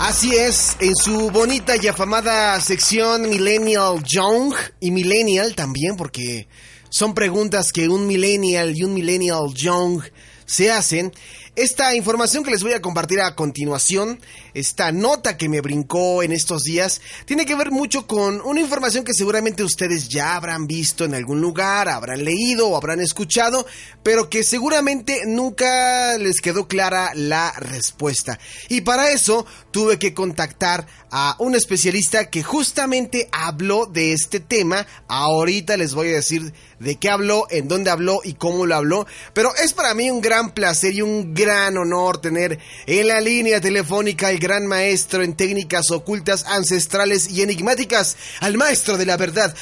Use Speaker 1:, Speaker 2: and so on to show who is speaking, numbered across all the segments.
Speaker 1: Así es, en su bonita y afamada sección Millennial Young y Millennial también, porque son preguntas que un Millennial y un Millennial Young se hacen. Esta información que les voy a compartir a continuación, esta nota que me brincó en estos días, tiene que ver mucho con una información que seguramente ustedes ya habrán visto en algún lugar, habrán leído o habrán escuchado, pero que seguramente nunca les quedó clara la respuesta. Y para eso tuve que contactar a un especialista que justamente habló de este tema. Ahorita les voy a decir de qué habló, en dónde habló y cómo lo habló. Pero es para mí un gran placer y un gran honor tener en la línea telefónica el gran maestro en técnicas ocultas, ancestrales y enigmáticas, al maestro de la verdad,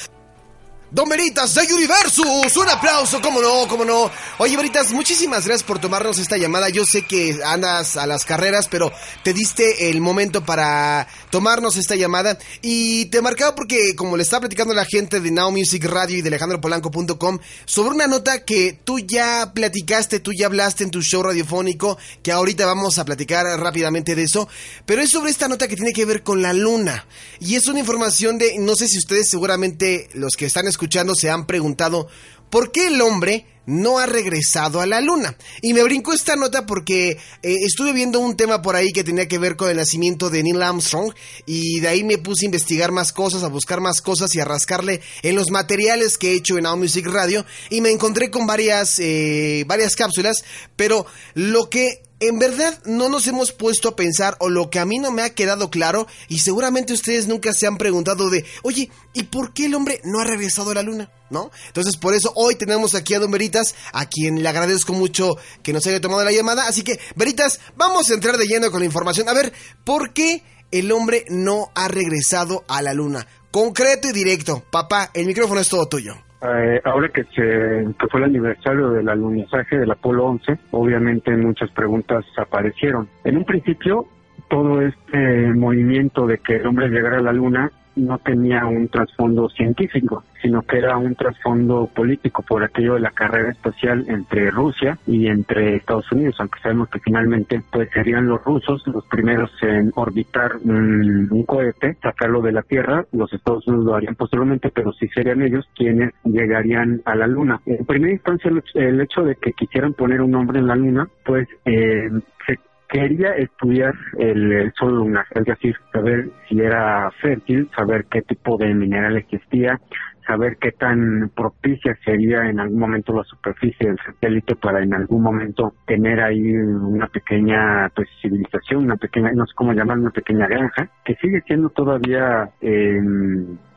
Speaker 1: Don Veritas de Universus, un aplauso, cómo no, cómo no. Oye, Veritas, muchísimas gracias por tomarnos esta llamada. Yo sé que andas a las carreras, pero te diste el momento para tomarnos esta llamada. Y te marcaba porque, como le está platicando la gente de Now Music Radio y de alejandropolanco.com, sobre una nota que tú ya platicaste, tú ya hablaste en tu show radiofónico, que ahorita vamos a platicar rápidamente de eso. Pero es sobre esta nota que tiene que ver con la luna. Y es una información de, no sé si ustedes seguramente, los que están escuchando, escuchando se han preguntado por qué el hombre no ha regresado a la luna. Y me brinco esta nota porque eh, estuve viendo un tema por ahí que tenía que ver con el nacimiento de Neil Armstrong y de ahí me puse a investigar más cosas, a buscar más cosas y a rascarle en los materiales que he hecho en Now Music Radio y me encontré con varias, eh, varias cápsulas, pero lo que en verdad no nos hemos puesto a pensar o lo que a mí no me ha quedado claro y seguramente ustedes nunca se han preguntado de, oye, ¿y por qué el hombre no ha regresado a la luna? ¿No? Entonces por eso hoy tenemos aquí a Don Veritas, a quien le agradezco mucho que nos haya tomado la llamada. Así que, Veritas, vamos a entrar de lleno con la información. A ver, ¿por qué el hombre no ha regresado a la luna? Concreto y directo. Papá, el micrófono es todo tuyo.
Speaker 2: Eh, ahora que, se, que fue el aniversario del alunizaje del Apolo 11, obviamente muchas preguntas aparecieron. En un principio, todo este movimiento de que el hombre llegara a la Luna no tenía un trasfondo científico, sino que era un trasfondo político por aquello de la carrera espacial entre Rusia y entre Estados Unidos, aunque sabemos que finalmente pues serían los rusos los primeros en orbitar un, cohete, sacarlo de la Tierra, los Estados Unidos lo harían posteriormente, pero sí serían ellos quienes llegarían a la Luna. En primera instancia el, hecho de que quisieran poner un hombre en la Luna, pues eh, se quería estudiar el, sol lunar, es decir, saber si era fértil, saber qué tipo de mineral existía, saber qué tan propicia sería en algún momento la superficie del satélite para en algún momento tener ahí una pequeña pues civilización, una pequeña, no sé cómo llamar, una pequeña granja, que sigue siendo todavía eh,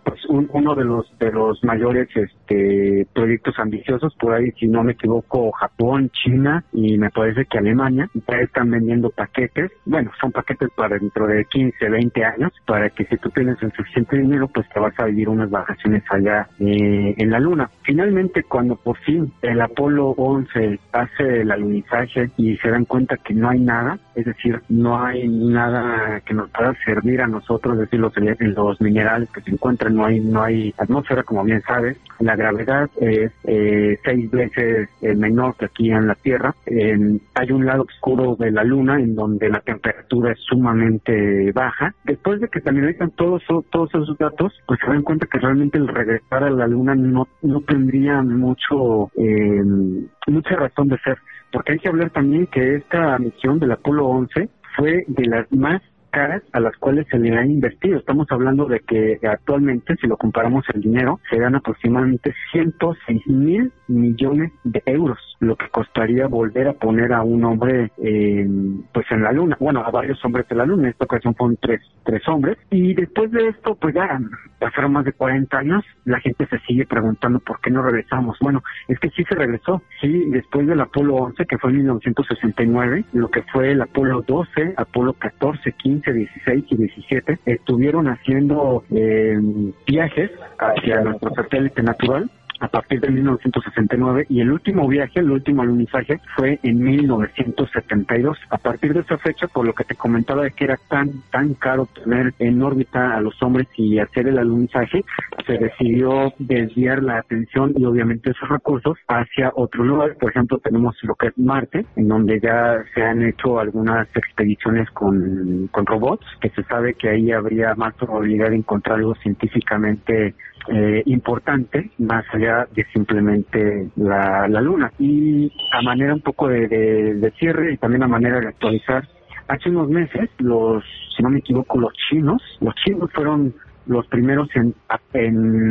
Speaker 2: pues uno de los de los mayores este proyectos ambiciosos por ahí si no me equivoco Japón China y me parece que Alemania. Ya están vendiendo paquetes. Bueno son paquetes para dentro de 15 20 años para que si tú tienes el suficiente dinero pues te vas a vivir unas vacaciones allá eh, en la luna. Finalmente cuando por fin el Apolo 11 hace el alunizaje y se dan cuenta que no hay nada es decir no hay nada que nos pueda servir a nosotros es decir los, los minerales que se encuentran no hay, no hay atmósfera, como bien sabes. La gravedad es eh, seis veces eh, menor que aquí en la Tierra. hay un lado oscuro de la Luna en donde la temperatura es sumamente baja. Después de que se analizan todos, todos esos datos, pues se dan cuenta que realmente el regresar a la Luna no, no tendría mucho, eh, mucha razón de ser. Porque hay que hablar también que esta misión del Apolo 11 fue de las más caras a las cuales se le han invertido. Estamos hablando de que actualmente, si lo comparamos el dinero, se dan aproximadamente 106 mil millones de euros, lo que costaría volver a poner a un hombre eh, pues en la luna, bueno, a varios hombres de la luna, en esta ocasión fueron tres, tres hombres, y después de esto, pues ya pasaron más de 40 años, la gente se sigue preguntando por qué no regresamos. Bueno, es que sí se regresó, sí, después del Apolo 11, que fue en 1969, lo que fue el Apolo 12, Apolo 14, 15, 15, 16 y 17 estuvieron haciendo eh, viajes hacia nuestro satélite natural a partir de 1969 y el último viaje, el último alunizaje fue en 1972. A partir de esa fecha, por lo que te comentaba de que era tan tan caro tener en órbita a los hombres y hacer el alunizaje, se decidió desviar la atención y obviamente esos recursos hacia otro lugar. Por ejemplo, tenemos lo que es Marte, en donde ya se han hecho algunas expediciones con, con robots, que se sabe que ahí habría más probabilidad de encontrar algo científicamente eh, importante más allá de simplemente la, la, luna. Y a manera un poco de, de, de, cierre y también a manera de actualizar, hace unos meses los, si no me equivoco, los chinos, los chinos fueron los primeros en,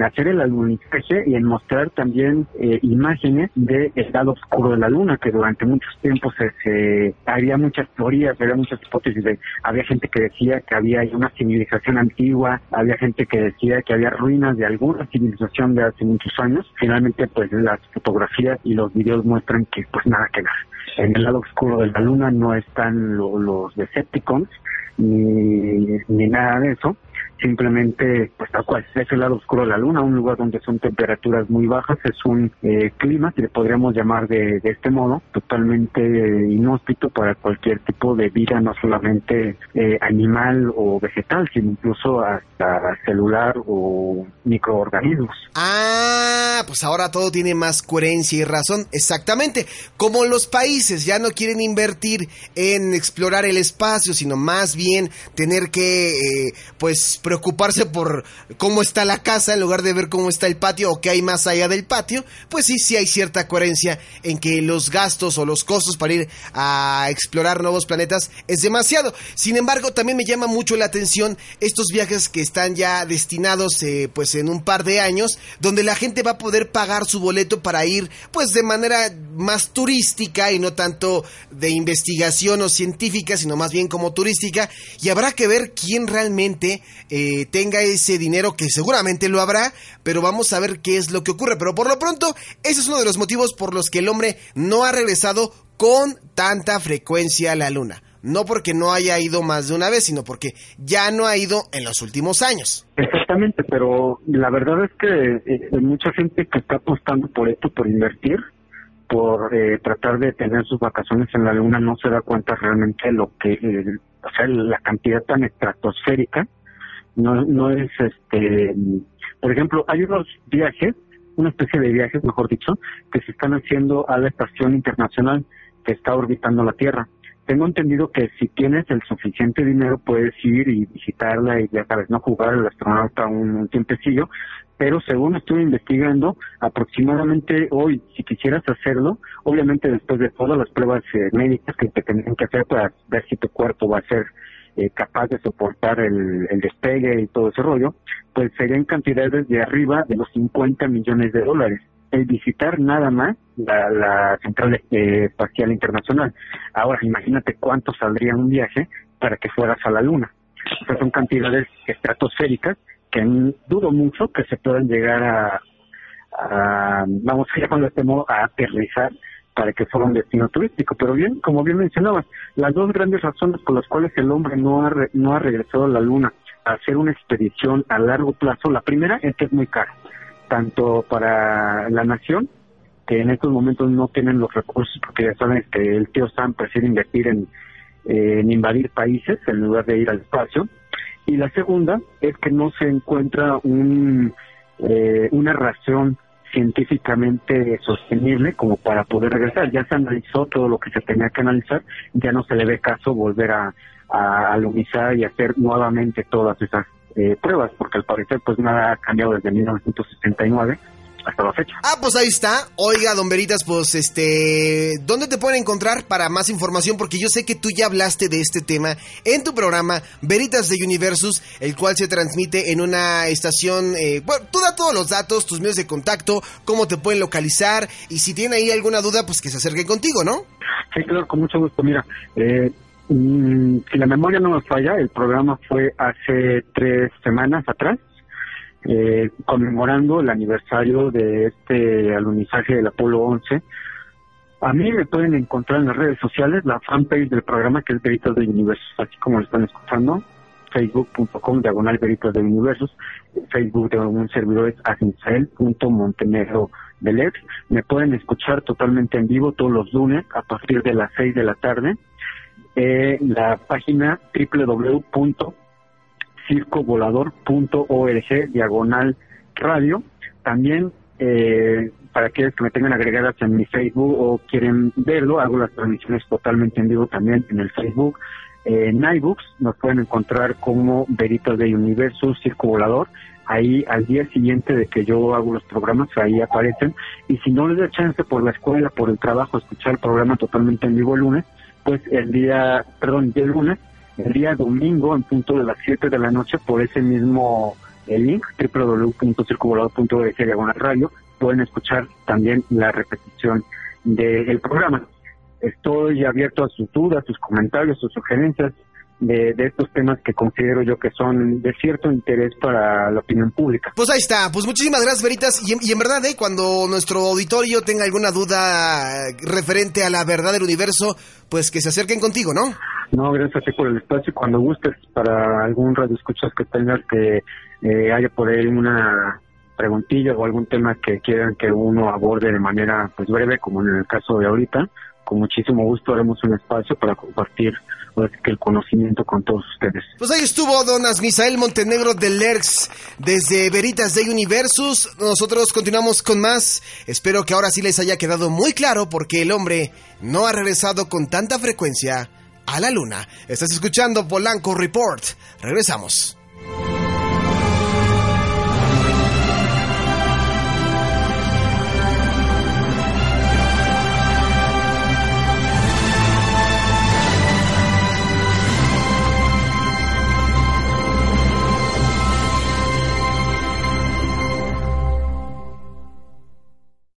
Speaker 2: hacer el alunizaje y en mostrar también eh, imágenes del lado oscuro de la luna, que durante muchos tiempos se, había muchas teorías, había muchas hipótesis de, había gente que decía que había una civilización antigua, había gente que decía que había ruinas de alguna civilización de hace muchos años. Finalmente, pues las fotografías y los videos muestran que pues nada que ver. En el lado oscuro de la luna no están lo, los Decepticons, ni, ni nada de eso simplemente pues tal cual es el lado oscuro de la luna un lugar donde son temperaturas muy bajas es un eh, clima que le podríamos llamar de, de este modo totalmente inhóspito para cualquier tipo de vida no solamente eh, animal o vegetal sino incluso hasta celular o microorganismos.
Speaker 1: Ah pues ahora todo tiene más coherencia y razón. Exactamente. Como los países ya no quieren invertir en explorar el espacio sino más bien tener que eh, pues preocuparse por cómo está la casa en lugar de ver cómo está el patio o qué hay más allá del patio, pues sí, sí hay cierta coherencia en que los gastos o los costos para ir a explorar nuevos planetas es demasiado. Sin embargo, también me llama mucho la atención estos viajes que están ya destinados eh, pues en un par de años, donde la gente va a poder pagar su boleto para ir pues de manera más turística y no tanto de investigación o científica, sino más bien como turística, y habrá que ver quién realmente eh, tenga ese dinero, que seguramente lo habrá, pero vamos a ver qué es lo que ocurre. Pero por lo pronto, ese es uno de los motivos por los que el hombre no ha regresado con tanta frecuencia a la luna. No porque no haya ido más de una vez, sino porque ya no ha ido en los últimos años.
Speaker 2: Exactamente, pero la verdad es que eh, hay mucha gente que está apostando por esto, por invertir, por eh, tratar de tener sus vacaciones en la luna, no se da cuenta realmente lo que, eh, o sea, la cantidad tan estratosférica no, no es este, por ejemplo, hay unos viajes, una especie de viajes, mejor dicho, que se están haciendo a la estación internacional que está orbitando la Tierra. Tengo entendido que si tienes el suficiente dinero puedes ir y visitarla y ya sabes, no jugar al astronauta un, tiempecillo, pero según estuve investigando, aproximadamente hoy, si quisieras hacerlo, obviamente después de todas las pruebas eh, médicas que te tendrían que hacer para ver si tu cuerpo va a ser eh, capaz de soportar el, el, despegue y todo ese rollo, pues serían cantidades de arriba de los 50 millones de dólares. El visitar nada más la, la Central eh, Espacial Internacional. Ahora, imagínate cuánto saldría un viaje para que fueras a la Luna. O sea, son cantidades estratosféricas que dudo mucho que se puedan llegar a, a vamos a llamarlo a aterrizar para que fuera un destino turístico. Pero bien, como bien mencionabas, las dos grandes razones por las cuales el hombre no ha, re, no ha regresado a la Luna a hacer una expedición a largo plazo, la primera es que es muy caro, tanto para la nación, que en estos momentos no tienen los recursos, porque ya saben que el tío Sam prefiere invertir en, en invadir países en lugar de ir al espacio, y la segunda es que no se encuentra un, eh, una razón científicamente sostenible como para poder regresar. Ya se analizó todo lo que se tenía que analizar, ya no se le ve caso volver a, a y hacer nuevamente todas esas eh, pruebas, porque al parecer pues nada ha cambiado desde 1969 hasta la fecha.
Speaker 1: Ah, pues ahí está. Oiga, don Veritas, pues este, ¿dónde te pueden encontrar para más información? Porque yo sé que tú ya hablaste de este tema en tu programa Veritas de Universus, el cual se transmite en una estación, eh, bueno, tú da todos los datos, tus medios de contacto, cómo te pueden localizar y si tiene ahí alguna duda, pues que se acerquen contigo, ¿no?
Speaker 2: Sí, claro, con mucho gusto. Mira, eh, si la memoria no me falla, el programa fue hace tres semanas atrás eh, conmemorando el aniversario de este alunizaje del Apolo 11 A mí me pueden encontrar en las redes sociales, la fanpage del programa que es Veritas de Universos, así como lo están escuchando, facebook.com diagonal Veritas de Universos, Facebook de un servidor es ex. Me pueden escuchar totalmente en vivo todos los lunes a partir de las 6 de la tarde. Eh, la página www.circovolador.org diagonal radio. También eh, para aquellos que me tengan agregadas en mi Facebook o quieren verlo, hago las transmisiones totalmente en vivo también en el Facebook. en iBooks nos pueden encontrar como Veritas de Universo Circo Volador. Ahí al día siguiente de que yo hago los programas, ahí aparecen. Y si no les da chance por la escuela, por el trabajo, escuchar el programa totalmente en vivo el lunes, pues el día, perdón, el lunes, el día domingo en punto de las 7 de la noche por ese mismo el link www.circovolador.org diagonal radio pueden escuchar también la repetición del programa. Estoy abierto a sus dudas, sus comentarios, sus sugerencias de, estos temas que considero yo que son de cierto interés para la opinión pública.
Speaker 1: Pues ahí está, pues muchísimas gracias Veritas y, en verdad, ¿eh? cuando nuestro auditorio tenga alguna duda referente a la verdad del universo, pues que se acerquen contigo, ¿no?
Speaker 2: No, gracias a ti por el espacio. Cuando gustes para algún radio escuchas que tengas que eh, haya por ahí una preguntilla o algún tema que quieran que uno aborde de manera pues breve, como en el caso de ahorita, con muchísimo gusto haremos un espacio para compartir el conocimiento con todos ustedes.
Speaker 1: Pues ahí estuvo Donas Misael Montenegro de Lerx desde Veritas de Universus. Nosotros continuamos con más. Espero que ahora sí les haya quedado muy claro porque el hombre no ha regresado con tanta frecuencia a la luna. Estás escuchando Polanco Report. Regresamos.